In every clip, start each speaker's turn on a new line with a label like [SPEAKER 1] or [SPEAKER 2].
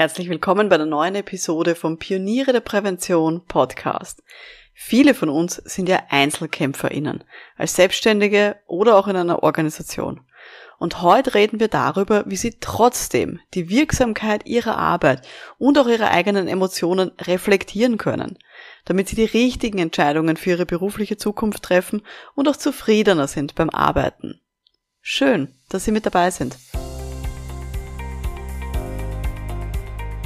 [SPEAKER 1] Herzlich willkommen bei der neuen Episode vom Pioniere der Prävention Podcast. Viele von uns sind ja EinzelkämpferInnen, als Selbstständige oder auch in einer Organisation. Und heute reden wir darüber, wie sie trotzdem die Wirksamkeit ihrer Arbeit und auch ihre eigenen Emotionen reflektieren können, damit sie die richtigen Entscheidungen für ihre berufliche Zukunft treffen und auch zufriedener sind beim Arbeiten. Schön, dass Sie mit dabei sind.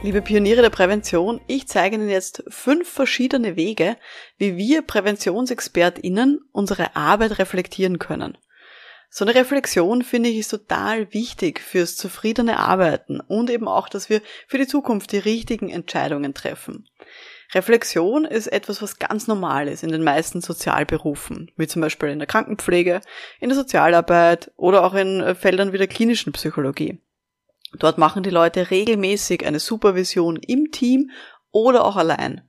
[SPEAKER 1] Liebe Pioniere der Prävention, ich zeige Ihnen jetzt fünf verschiedene Wege, wie wir PräventionsexpertInnen unsere Arbeit reflektieren können. So eine Reflexion finde ich ist total wichtig fürs zufriedene Arbeiten und eben auch, dass wir für die Zukunft die richtigen Entscheidungen treffen. Reflexion ist etwas, was ganz normal ist in den meisten Sozialberufen, wie zum Beispiel in der Krankenpflege, in der Sozialarbeit oder auch in Feldern wie der klinischen Psychologie. Dort machen die Leute regelmäßig eine Supervision im Team oder auch allein.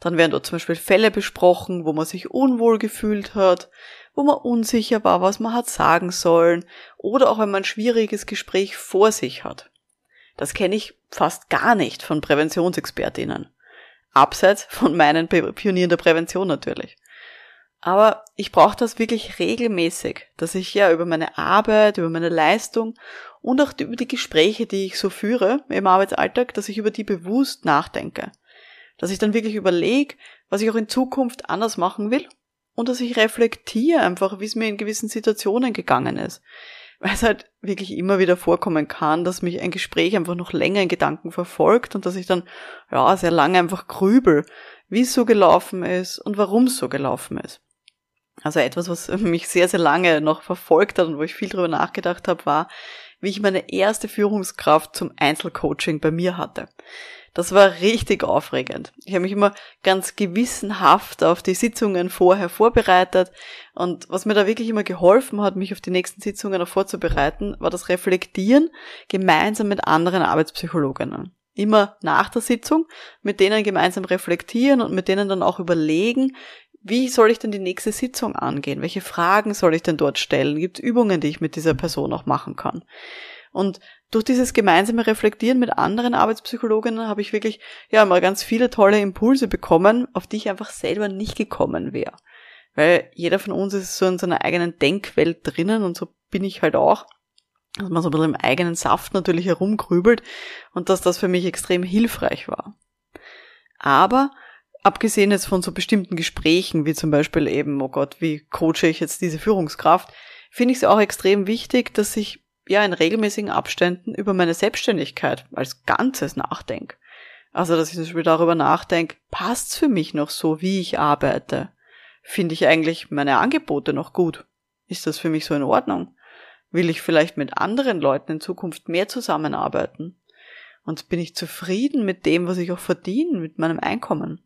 [SPEAKER 1] Dann werden dort zum Beispiel Fälle besprochen, wo man sich unwohl gefühlt hat, wo man unsicher war, was man hat sagen sollen, oder auch wenn man ein schwieriges Gespräch vor sich hat. Das kenne ich fast gar nicht von Präventionsexpertinnen. Abseits von meinen Pionieren der Prävention natürlich. Aber ich brauche das wirklich regelmäßig, dass ich ja über meine Arbeit, über meine Leistung und auch über die Gespräche, die ich so führe im Arbeitsalltag, dass ich über die bewusst nachdenke. Dass ich dann wirklich überlege, was ich auch in Zukunft anders machen will und dass ich reflektiere einfach, wie es mir in gewissen Situationen gegangen ist. Weil es halt wirklich immer wieder vorkommen kann, dass mich ein Gespräch einfach noch länger in Gedanken verfolgt und dass ich dann ja sehr lange einfach grübel, wie es so gelaufen ist und warum es so gelaufen ist. Also etwas, was mich sehr, sehr lange noch verfolgt hat und wo ich viel drüber nachgedacht habe, war, wie ich meine erste Führungskraft zum Einzelcoaching bei mir hatte. Das war richtig aufregend. Ich habe mich immer ganz gewissenhaft auf die Sitzungen vorher vorbereitet und was mir da wirklich immer geholfen hat, mich auf die nächsten Sitzungen auch vorzubereiten, war das Reflektieren gemeinsam mit anderen Arbeitspsychologinnen. Immer nach der Sitzung mit denen gemeinsam reflektieren und mit denen dann auch überlegen, wie soll ich denn die nächste Sitzung angehen? Welche Fragen soll ich denn dort stellen? Gibt es Übungen, die ich mit dieser Person auch machen kann? Und durch dieses gemeinsame Reflektieren mit anderen Arbeitspsychologinnen habe ich wirklich, ja, mal ganz viele tolle Impulse bekommen, auf die ich einfach selber nicht gekommen wäre. Weil jeder von uns ist so in seiner eigenen Denkwelt drinnen und so bin ich halt auch dass man so ein bisschen im eigenen Saft natürlich herumgrübelt und dass das für mich extrem hilfreich war. Aber abgesehen jetzt von so bestimmten Gesprächen, wie zum Beispiel eben, oh Gott, wie coache ich jetzt diese Führungskraft, finde ich es auch extrem wichtig, dass ich ja in regelmäßigen Abständen über meine Selbstständigkeit als Ganzes nachdenke. Also, dass ich zum Beispiel darüber nachdenke, passt's für mich noch so, wie ich arbeite? Finde ich eigentlich meine Angebote noch gut? Ist das für mich so in Ordnung? Will ich vielleicht mit anderen Leuten in Zukunft mehr zusammenarbeiten? Und bin ich zufrieden mit dem, was ich auch verdiene, mit meinem Einkommen?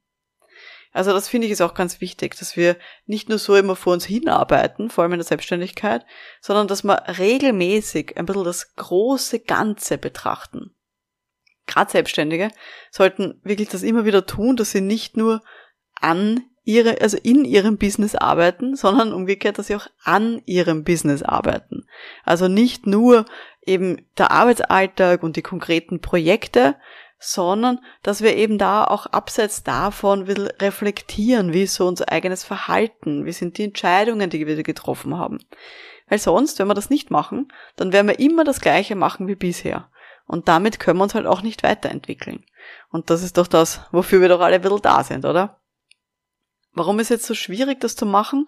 [SPEAKER 1] Also das finde ich ist auch ganz wichtig, dass wir nicht nur so immer vor uns hinarbeiten, vor allem in der Selbstständigkeit, sondern dass wir regelmäßig ein bisschen das große Ganze betrachten. Gerade Selbstständige sollten wirklich das immer wieder tun, dass sie nicht nur an ihre, also in ihrem Business arbeiten, sondern umgekehrt, dass sie auch an ihrem Business arbeiten. Also nicht nur eben der Arbeitsalltag und die konkreten Projekte, sondern dass wir eben da auch abseits davon will reflektieren, wie ist so unser eigenes Verhalten, wie sind die Entscheidungen, die wir getroffen haben. Weil sonst, wenn wir das nicht machen, dann werden wir immer das Gleiche machen wie bisher. Und damit können wir uns halt auch nicht weiterentwickeln. Und das ist doch das, wofür wir doch alle ein da sind, oder? Warum ist jetzt so schwierig, das zu machen?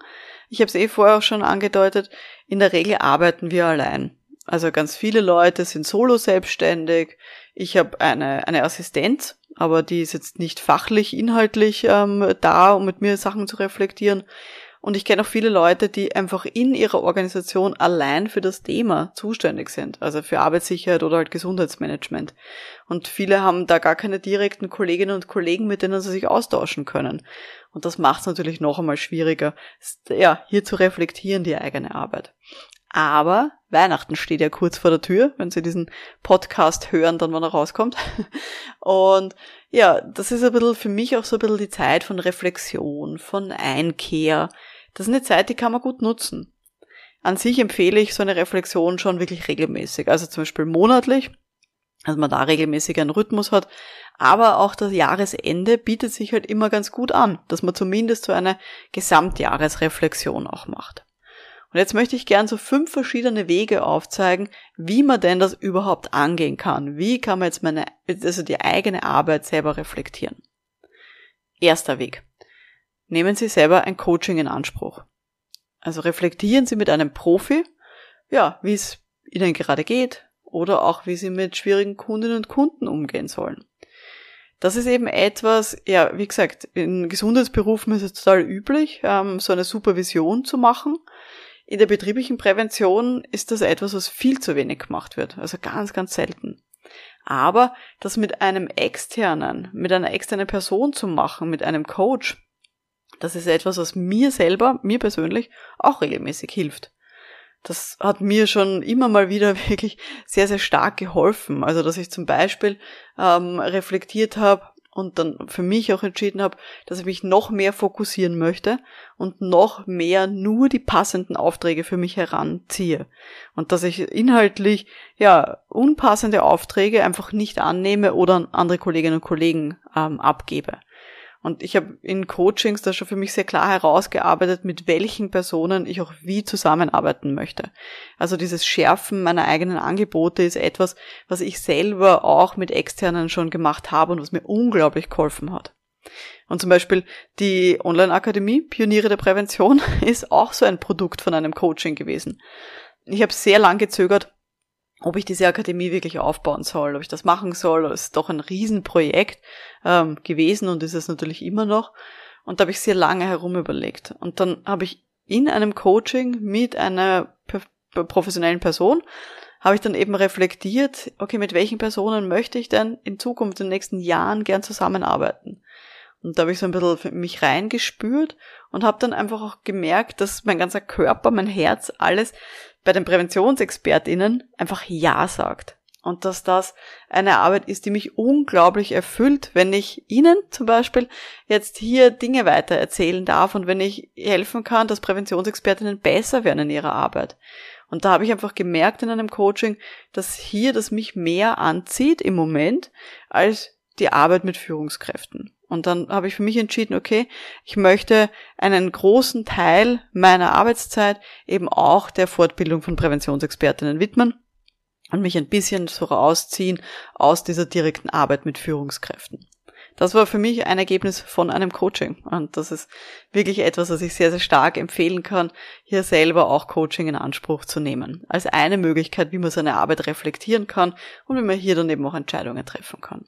[SPEAKER 1] Ich habe es eh vorher auch schon angedeutet. In der Regel arbeiten wir allein. Also ganz viele Leute sind solo selbstständig. Ich habe eine, eine Assistenz, aber die ist jetzt nicht fachlich, inhaltlich ähm, da, um mit mir Sachen zu reflektieren. Und ich kenne auch viele Leute, die einfach in ihrer Organisation allein für das Thema zuständig sind, also für Arbeitssicherheit oder halt Gesundheitsmanagement. Und viele haben da gar keine direkten Kolleginnen und Kollegen, mit denen sie sich austauschen können. Und das macht es natürlich noch einmal schwieriger, ja, hier zu reflektieren, die eigene Arbeit. Aber Weihnachten steht ja kurz vor der Tür, wenn Sie diesen Podcast hören, dann wann er rauskommt. Und ja, das ist ein bisschen für mich auch so ein bisschen die Zeit von Reflexion, von Einkehr. Das ist eine Zeit, die kann man gut nutzen. An sich empfehle ich so eine Reflexion schon wirklich regelmäßig. Also zum Beispiel monatlich, dass man da regelmäßig einen Rhythmus hat. Aber auch das Jahresende bietet sich halt immer ganz gut an, dass man zumindest so eine Gesamtjahresreflexion auch macht. Und jetzt möchte ich gern so fünf verschiedene Wege aufzeigen, wie man denn das überhaupt angehen kann. Wie kann man jetzt meine, also die eigene Arbeit selber reflektieren? Erster Weg. Nehmen Sie selber ein Coaching in Anspruch. Also reflektieren Sie mit einem Profi, ja, wie es Ihnen gerade geht oder auch wie Sie mit schwierigen Kundinnen und Kunden umgehen sollen. Das ist eben etwas, ja, wie gesagt, in Gesundheitsberufen ist es total üblich, ähm, so eine Supervision zu machen. In der betrieblichen Prävention ist das etwas, was viel zu wenig gemacht wird, also ganz, ganz selten. Aber das mit einem externen, mit einer externen Person zu machen, mit einem Coach, das ist etwas, was mir selber, mir persönlich auch regelmäßig hilft. Das hat mir schon immer mal wieder wirklich sehr, sehr stark geholfen. Also, dass ich zum Beispiel ähm, reflektiert habe, und dann für mich auch entschieden habe, dass ich mich noch mehr fokussieren möchte und noch mehr nur die passenden Aufträge für mich heranziehe und dass ich inhaltlich ja unpassende Aufträge einfach nicht annehme oder an andere Kolleginnen und Kollegen ähm, abgebe. Und ich habe in Coachings da schon für mich sehr klar herausgearbeitet, mit welchen Personen ich auch wie zusammenarbeiten möchte. Also dieses Schärfen meiner eigenen Angebote ist etwas, was ich selber auch mit externen schon gemacht habe und was mir unglaublich geholfen hat. Und zum Beispiel die Online-Akademie Pioniere der Prävention ist auch so ein Produkt von einem Coaching gewesen. Ich habe sehr lang gezögert, ob ich diese Akademie wirklich aufbauen soll, ob ich das machen soll. Das ist doch ein Riesenprojekt ähm, gewesen und ist es natürlich immer noch. Und da habe ich sehr lange herum überlegt. Und dann habe ich in einem Coaching mit einer professionellen Person habe ich dann eben reflektiert, okay, mit welchen Personen möchte ich denn in Zukunft in den nächsten Jahren gern zusammenarbeiten? Und da habe ich so ein bisschen mich reingespürt und habe dann einfach auch gemerkt, dass mein ganzer Körper, mein Herz, alles bei den Präventionsexpertinnen einfach Ja sagt. Und dass das eine Arbeit ist, die mich unglaublich erfüllt, wenn ich Ihnen zum Beispiel jetzt hier Dinge weiter erzählen darf und wenn ich helfen kann, dass Präventionsexpertinnen besser werden in ihrer Arbeit. Und da habe ich einfach gemerkt in einem Coaching, dass hier das mich mehr anzieht im Moment als die Arbeit mit Führungskräften. Und dann habe ich für mich entschieden, okay, ich möchte einen großen Teil meiner Arbeitszeit eben auch der Fortbildung von Präventionsexpertinnen widmen und mich ein bisschen so rausziehen aus dieser direkten Arbeit mit Führungskräften. Das war für mich ein Ergebnis von einem Coaching. Und das ist wirklich etwas, was ich sehr, sehr stark empfehlen kann, hier selber auch Coaching in Anspruch zu nehmen. Als eine Möglichkeit, wie man seine Arbeit reflektieren kann und wie man hier dann eben auch Entscheidungen treffen kann.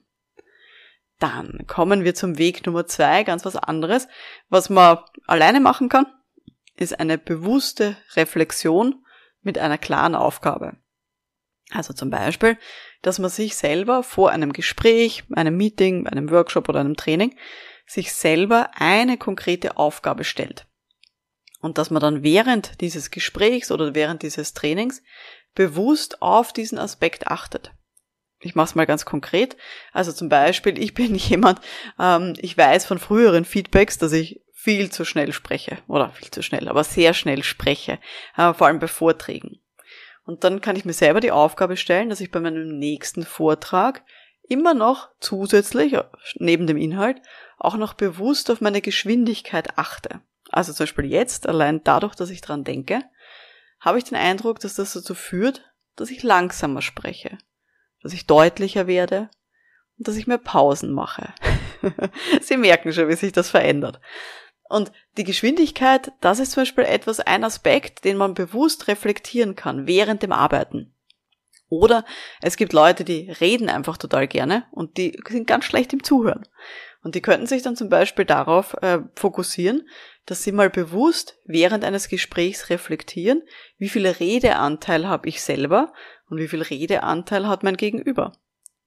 [SPEAKER 1] Dann kommen wir zum Weg Nummer zwei, ganz was anderes. Was man alleine machen kann, ist eine bewusste Reflexion mit einer klaren Aufgabe. Also zum Beispiel, dass man sich selber vor einem Gespräch, einem Meeting, einem Workshop oder einem Training sich selber eine konkrete Aufgabe stellt. Und dass man dann während dieses Gesprächs oder während dieses Trainings bewusst auf diesen Aspekt achtet. Ich mache es mal ganz konkret. Also zum Beispiel, ich bin jemand, ähm, ich weiß von früheren Feedbacks, dass ich viel zu schnell spreche. Oder viel zu schnell, aber sehr schnell spreche. Äh, vor allem bei Vorträgen. Und dann kann ich mir selber die Aufgabe stellen, dass ich bei meinem nächsten Vortrag immer noch zusätzlich, neben dem Inhalt, auch noch bewusst auf meine Geschwindigkeit achte. Also zum Beispiel jetzt, allein dadurch, dass ich dran denke, habe ich den Eindruck, dass das dazu führt, dass ich langsamer spreche dass ich deutlicher werde und dass ich mehr Pausen mache. Sie merken schon, wie sich das verändert. Und die Geschwindigkeit, das ist zum Beispiel etwas, ein Aspekt, den man bewusst reflektieren kann während dem Arbeiten. Oder es gibt Leute, die reden einfach total gerne und die sind ganz schlecht im Zuhören. Und die könnten sich dann zum Beispiel darauf äh, fokussieren, dass Sie mal bewusst während eines Gesprächs reflektieren, wie viel Redeanteil habe ich selber und wie viel Redeanteil hat mein Gegenüber.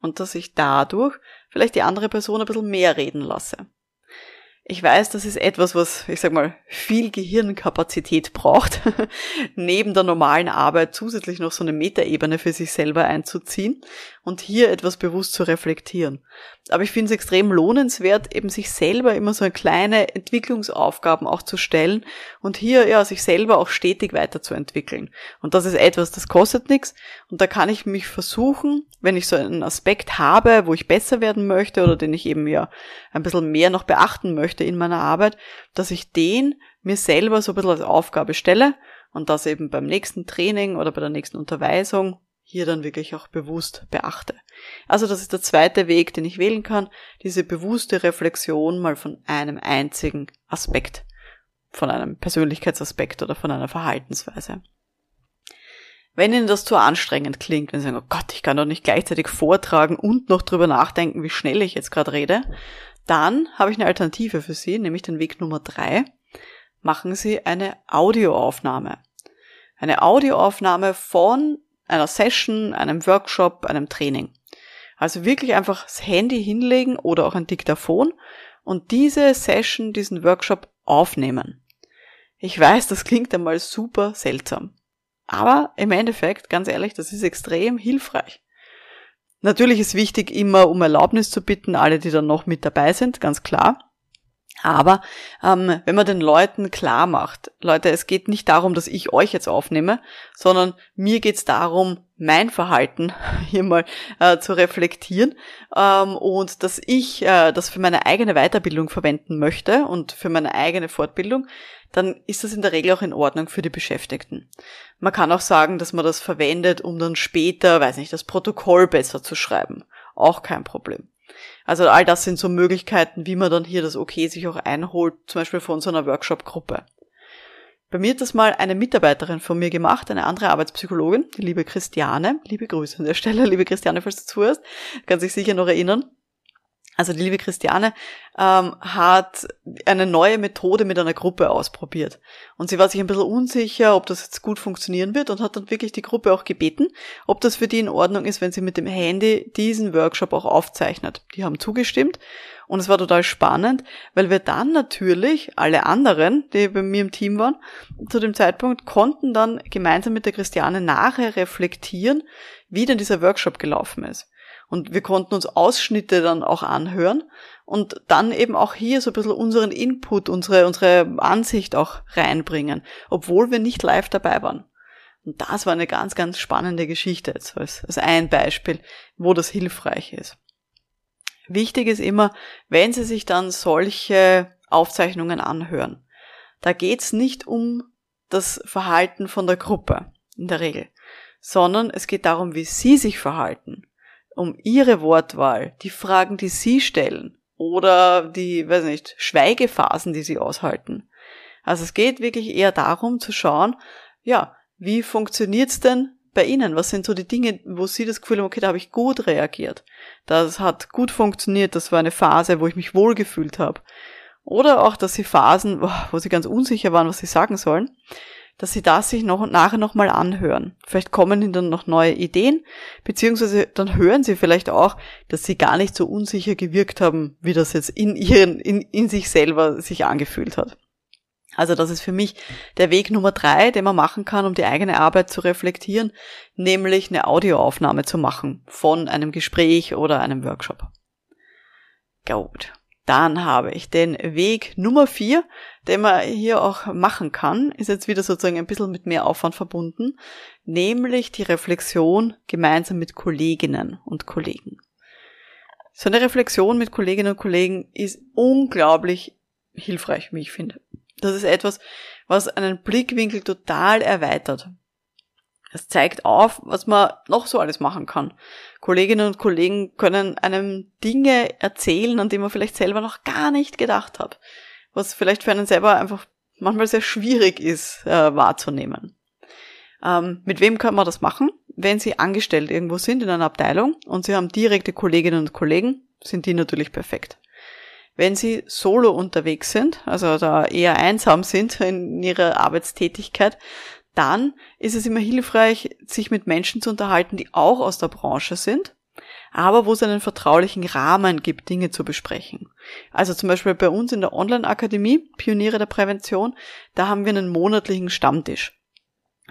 [SPEAKER 1] Und dass ich dadurch vielleicht die andere Person ein bisschen mehr reden lasse. Ich weiß, das ist etwas, was, ich sag mal, viel Gehirnkapazität braucht, neben der normalen Arbeit zusätzlich noch so eine Metaebene für sich selber einzuziehen und hier etwas bewusst zu reflektieren. Aber ich finde es extrem lohnenswert, eben sich selber immer so kleine Entwicklungsaufgaben auch zu stellen und hier ja sich selber auch stetig weiterzuentwickeln. Und das ist etwas, das kostet nichts und da kann ich mich versuchen, wenn ich so einen Aspekt habe, wo ich besser werden möchte oder den ich eben ja ein bisschen mehr noch beachten möchte in meiner Arbeit, dass ich den mir selber so ein bisschen als Aufgabe stelle und das eben beim nächsten Training oder bei der nächsten Unterweisung hier dann wirklich auch bewusst beachte. Also das ist der zweite Weg, den ich wählen kann, diese bewusste Reflexion mal von einem einzigen Aspekt, von einem Persönlichkeitsaspekt oder von einer Verhaltensweise. Wenn Ihnen das zu anstrengend klingt, wenn Sie sagen, oh Gott, ich kann doch nicht gleichzeitig vortragen und noch drüber nachdenken, wie schnell ich jetzt gerade rede, dann habe ich eine Alternative für Sie, nämlich den Weg Nummer drei. Machen Sie eine Audioaufnahme. Eine Audioaufnahme von einer Session, einem Workshop, einem Training. Also wirklich einfach das Handy hinlegen oder auch ein Diktaphon und diese Session, diesen Workshop aufnehmen. Ich weiß, das klingt einmal super seltsam. Aber im Endeffekt, ganz ehrlich, das ist extrem hilfreich. Natürlich ist wichtig, immer um Erlaubnis zu bitten, alle, die dann noch mit dabei sind, ganz klar. Aber ähm, wenn man den Leuten klar macht, Leute, es geht nicht darum, dass ich euch jetzt aufnehme, sondern mir geht's darum, mein Verhalten hier mal äh, zu reflektieren ähm, und dass ich äh, das für meine eigene Weiterbildung verwenden möchte und für meine eigene Fortbildung, dann ist das in der Regel auch in Ordnung für die Beschäftigten. Man kann auch sagen, dass man das verwendet, um dann später, weiß nicht, das Protokoll besser zu schreiben. Auch kein Problem. Also all das sind so Möglichkeiten, wie man dann hier das Okay sich auch einholt, zum Beispiel von so einer Workshop-Gruppe. Bei mir hat das mal eine Mitarbeiterin von mir gemacht, eine andere Arbeitspsychologin, die liebe Christiane. Liebe Grüße an der Stelle, liebe Christiane, falls du zuhörst. Kann sich sicher noch erinnern. Also die liebe Christiane ähm, hat eine neue Methode mit einer Gruppe ausprobiert. Und sie war sich ein bisschen unsicher, ob das jetzt gut funktionieren wird und hat dann wirklich die Gruppe auch gebeten, ob das für die in Ordnung ist, wenn sie mit dem Handy diesen Workshop auch aufzeichnet. Die haben zugestimmt und es war total spannend, weil wir dann natürlich, alle anderen, die bei mir im Team waren, zu dem Zeitpunkt konnten dann gemeinsam mit der Christiane nachher reflektieren, wie denn dieser Workshop gelaufen ist. Und wir konnten uns Ausschnitte dann auch anhören und dann eben auch hier so ein bisschen unseren Input, unsere, unsere Ansicht auch reinbringen, obwohl wir nicht live dabei waren. Und das war eine ganz, ganz spannende Geschichte jetzt als, als ein Beispiel, wo das hilfreich ist. Wichtig ist immer, wenn Sie sich dann solche Aufzeichnungen anhören, da geht's nicht um das Verhalten von der Gruppe in der Regel, sondern es geht darum, wie Sie sich verhalten um ihre Wortwahl, die Fragen, die sie stellen oder die, weiß nicht, Schweigephasen, die sie aushalten. Also es geht wirklich eher darum zu schauen, ja, wie funktioniert's denn bei Ihnen? Was sind so die Dinge, wo Sie das Gefühl haben, okay, da habe ich gut reagiert. Das hat gut funktioniert, das war eine Phase, wo ich mich wohlgefühlt habe. Oder auch, dass Sie Phasen, wo Sie ganz unsicher waren, was Sie sagen sollen dass sie das sich noch nachher nochmal anhören. Vielleicht kommen ihnen dann noch neue Ideen, beziehungsweise dann hören sie vielleicht auch, dass sie gar nicht so unsicher gewirkt haben, wie das jetzt in ihren, in, in sich selber sich angefühlt hat. Also das ist für mich der Weg Nummer drei, den man machen kann, um die eigene Arbeit zu reflektieren, nämlich eine Audioaufnahme zu machen von einem Gespräch oder einem Workshop. Gut. Dann habe ich den Weg Nummer vier, den man hier auch machen kann, ist jetzt wieder sozusagen ein bisschen mit mehr Aufwand verbunden, nämlich die Reflexion gemeinsam mit Kolleginnen und Kollegen. So eine Reflexion mit Kolleginnen und Kollegen ist unglaublich hilfreich, wie ich finde. Das ist etwas, was einen Blickwinkel total erweitert. Es zeigt auf, was man noch so alles machen kann. Kolleginnen und Kollegen können einem Dinge erzählen, an die man vielleicht selber noch gar nicht gedacht hat. Was vielleicht für einen selber einfach manchmal sehr schwierig ist äh, wahrzunehmen. Ähm, mit wem kann man das machen? Wenn Sie angestellt irgendwo sind in einer Abteilung und Sie haben direkte Kolleginnen und Kollegen, sind die natürlich perfekt. wenn sie solo unterwegs sind, also da eher einsam sind in ihrer Arbeitstätigkeit, dann ist es immer hilfreich, sich mit Menschen zu unterhalten, die auch aus der Branche sind, aber wo es einen vertraulichen Rahmen gibt, Dinge zu besprechen. Also zum Beispiel bei uns in der Online-Akademie, Pioniere der Prävention, da haben wir einen monatlichen Stammtisch.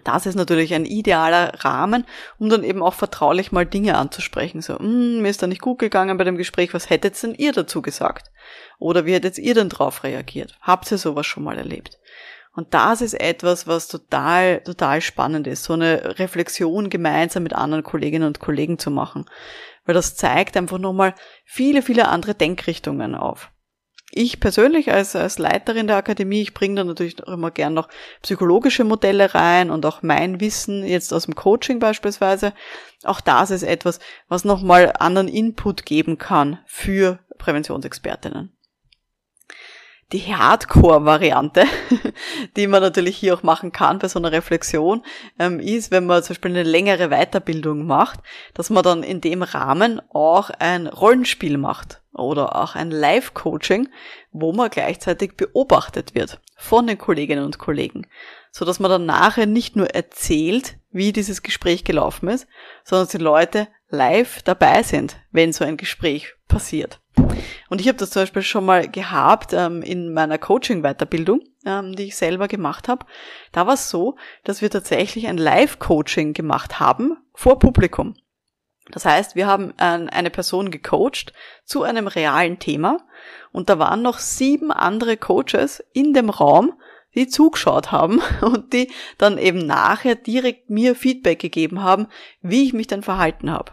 [SPEAKER 1] Das ist natürlich ein idealer Rahmen, um dann eben auch vertraulich mal Dinge anzusprechen. So, hm, mir ist da nicht gut gegangen bei dem Gespräch, was hättet denn ihr dazu gesagt? Oder wie hättet ihr denn drauf reagiert? Habt ihr sowas schon mal erlebt? Und das ist etwas, was total, total spannend ist, so eine Reflexion gemeinsam mit anderen Kolleginnen und Kollegen zu machen. Weil das zeigt einfach nochmal viele, viele andere Denkrichtungen auf. Ich persönlich als, als Leiterin der Akademie, ich bringe da natürlich auch immer gern noch psychologische Modelle rein und auch mein Wissen jetzt aus dem Coaching beispielsweise. Auch das ist etwas, was nochmal anderen Input geben kann für Präventionsexpertinnen. Die Hardcore-Variante, die man natürlich hier auch machen kann bei so einer Reflexion, ähm, ist, wenn man zum Beispiel eine längere Weiterbildung macht, dass man dann in dem Rahmen auch ein Rollenspiel macht oder auch ein Live-Coaching, wo man gleichzeitig beobachtet wird von den Kolleginnen und Kollegen, so dass man dann nachher nicht nur erzählt, wie dieses Gespräch gelaufen ist, sondern die Leute live dabei sind, wenn so ein Gespräch passiert. Und ich habe das zum Beispiel schon mal gehabt ähm, in meiner Coaching-Weiterbildung, ähm, die ich selber gemacht habe. Da war es so, dass wir tatsächlich ein Live-Coaching gemacht haben vor Publikum. Das heißt, wir haben ähm, eine Person gecoacht zu einem realen Thema und da waren noch sieben andere Coaches in dem Raum, die zugeschaut haben und die dann eben nachher direkt mir Feedback gegeben haben, wie ich mich dann verhalten habe.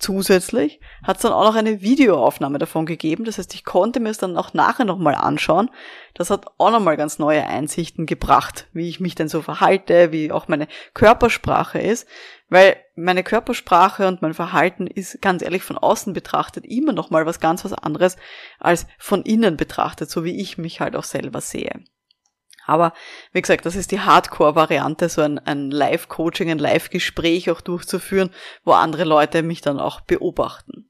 [SPEAKER 1] Zusätzlich hat es dann auch noch eine Videoaufnahme davon gegeben. Das heißt, ich konnte mir es dann auch nachher nochmal anschauen. Das hat auch nochmal ganz neue Einsichten gebracht, wie ich mich denn so verhalte, wie auch meine Körpersprache ist. Weil meine Körpersprache und mein Verhalten ist ganz ehrlich von außen betrachtet immer nochmal was ganz was anderes als von innen betrachtet, so wie ich mich halt auch selber sehe. Aber wie gesagt, das ist die Hardcore-Variante, so ein, ein Live-Coaching, ein Live-Gespräch auch durchzuführen, wo andere Leute mich dann auch beobachten.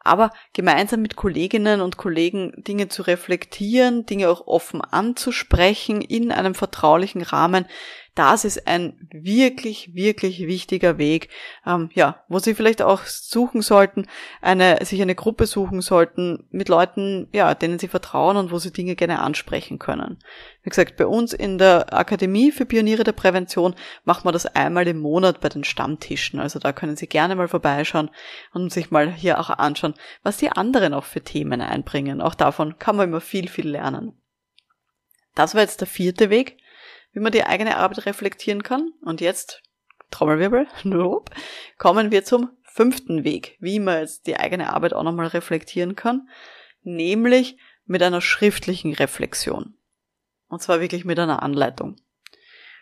[SPEAKER 1] Aber gemeinsam mit Kolleginnen und Kollegen Dinge zu reflektieren, Dinge auch offen anzusprechen in einem vertraulichen Rahmen, das ist ein wirklich, wirklich wichtiger Weg, ähm, ja, wo Sie vielleicht auch suchen sollten, eine, sich eine Gruppe suchen sollten mit Leuten, ja, denen Sie vertrauen und wo Sie Dinge gerne ansprechen können. Wie gesagt, bei uns in der Akademie für Pioniere der Prävention machen wir das einmal im Monat bei den Stammtischen. Also da können Sie gerne mal vorbeischauen und sich mal hier auch anschauen, was die anderen auch für Themen einbringen. Auch davon kann man immer viel, viel lernen. Das war jetzt der vierte Weg wie man die eigene Arbeit reflektieren kann. Und jetzt, Trommelwirbel, nope, kommen wir zum fünften Weg, wie man jetzt die eigene Arbeit auch nochmal reflektieren kann, nämlich mit einer schriftlichen Reflexion. Und zwar wirklich mit einer Anleitung.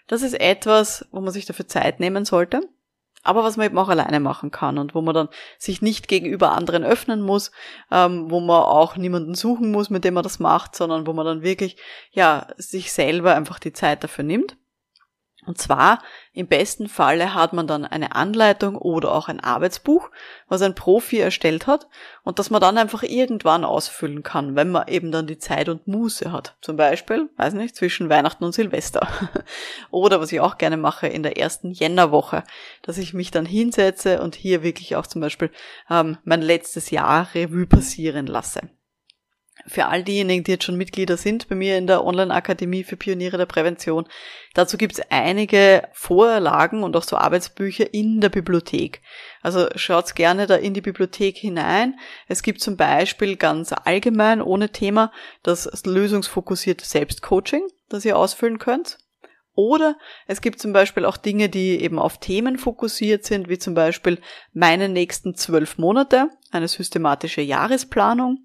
[SPEAKER 1] Das ist etwas, wo man sich dafür Zeit nehmen sollte aber was man eben auch alleine machen kann und wo man dann sich nicht gegenüber anderen öffnen muss, ähm, wo man auch niemanden suchen muss, mit dem man das macht, sondern wo man dann wirklich, ja, sich selber einfach die Zeit dafür nimmt. Und zwar im besten Falle hat man dann eine Anleitung oder auch ein Arbeitsbuch, was ein Profi erstellt hat und das man dann einfach irgendwann ausfüllen kann, wenn man eben dann die Zeit und Muße hat. Zum Beispiel, weiß nicht, zwischen Weihnachten und Silvester. oder was ich auch gerne mache in der ersten Jännerwoche, dass ich mich dann hinsetze und hier wirklich auch zum Beispiel ähm, mein letztes Jahr Revue passieren lasse für all diejenigen, die jetzt schon Mitglieder sind bei mir in der Online-Akademie für Pioniere der Prävention. Dazu gibt es einige Vorlagen und auch so Arbeitsbücher in der Bibliothek. Also schaut gerne da in die Bibliothek hinein. Es gibt zum Beispiel ganz allgemein ohne Thema das lösungsfokussierte Selbstcoaching, das ihr ausfüllen könnt. Oder es gibt zum Beispiel auch Dinge, die eben auf Themen fokussiert sind, wie zum Beispiel meine nächsten zwölf Monate, eine systematische Jahresplanung.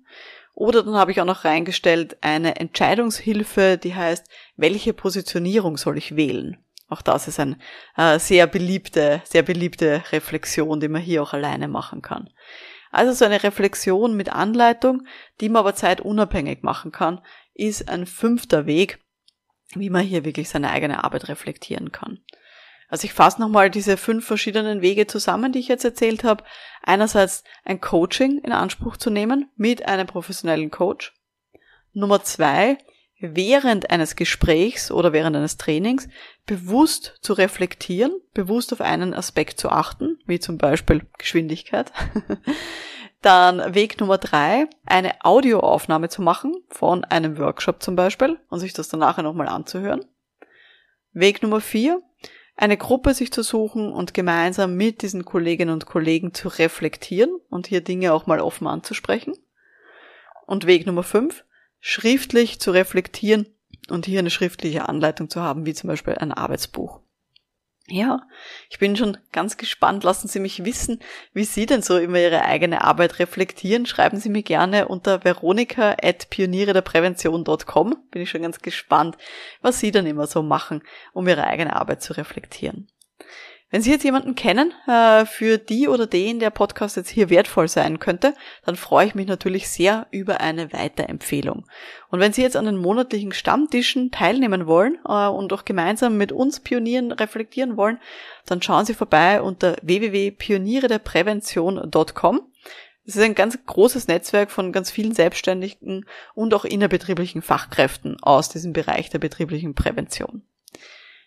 [SPEAKER 1] Oder dann habe ich auch noch reingestellt eine Entscheidungshilfe, die heißt, welche Positionierung soll ich wählen? Auch das ist eine äh, sehr beliebte, sehr beliebte Reflexion, die man hier auch alleine machen kann. Also so eine Reflexion mit Anleitung, die man aber zeitunabhängig machen kann, ist ein fünfter Weg, wie man hier wirklich seine eigene Arbeit reflektieren kann. Also ich fasse nochmal diese fünf verschiedenen Wege zusammen, die ich jetzt erzählt habe. Einerseits ein Coaching in Anspruch zu nehmen mit einem professionellen Coach. Nummer zwei, während eines Gesprächs oder während eines Trainings bewusst zu reflektieren, bewusst auf einen Aspekt zu achten, wie zum Beispiel Geschwindigkeit. Dann Weg Nummer drei, eine Audioaufnahme zu machen von einem Workshop zum Beispiel und sich das dann nachher nochmal anzuhören. Weg Nummer vier, eine Gruppe sich zu suchen und gemeinsam mit diesen Kolleginnen und Kollegen zu reflektieren und hier Dinge auch mal offen anzusprechen. Und Weg Nummer fünf, schriftlich zu reflektieren und hier eine schriftliche Anleitung zu haben, wie zum Beispiel ein Arbeitsbuch. Ja, ich bin schon ganz gespannt. Lassen Sie mich wissen, wie Sie denn so immer Ihre eigene Arbeit reflektieren. Schreiben Sie mir gerne unter veronika at pionierederprävention.com. Bin ich schon ganz gespannt, was Sie dann immer so machen, um Ihre eigene Arbeit zu reflektieren. Wenn Sie jetzt jemanden kennen, äh, für die oder den der Podcast jetzt hier wertvoll sein könnte, dann freue ich mich natürlich sehr über eine Weiterempfehlung. Und wenn Sie jetzt an den monatlichen Stammtischen teilnehmen wollen äh, und auch gemeinsam mit uns Pionieren reflektieren wollen, dann schauen Sie vorbei unter www.pionierederprävention.com. Es ist ein ganz großes Netzwerk von ganz vielen Selbstständigen und auch innerbetrieblichen Fachkräften aus diesem Bereich der betrieblichen Prävention.